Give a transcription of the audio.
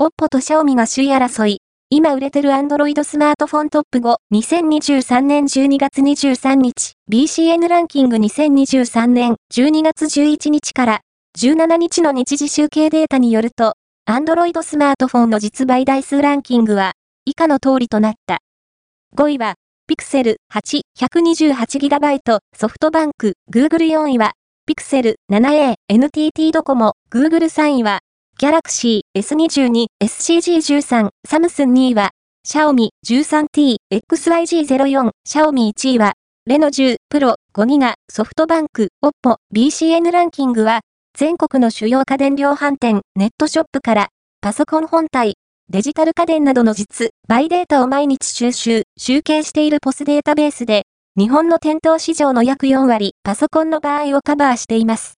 OPPO と Xiaomi が首位争い。今売れてる Android スマートフォントップ5、2023年12月23日、BCN ランキング2023年12月11日から17日の日時集計データによると、Android スマートフォンの実売台数ランキングは、以下の通りとなった。5位は、Pixel 8、128GB ソフトバンク、Google 4位は、Pixel 7a、NTT ドコモ、Google 3位は、Galaxy S22、SCG13、サムスン2位は、Xiaomi 13T、XYG04、Xiaomi 1位は、レノ10、プロ5ギガ、ソフトバンク、OPPO、BCN ランキングは、全国の主要家電量販店、ネットショップから、パソコン本体、デジタル家電などの実、バイデータを毎日収集、集計しているポスデータベースで、日本の店頭市場の約4割、パソコンの場合をカバーしています。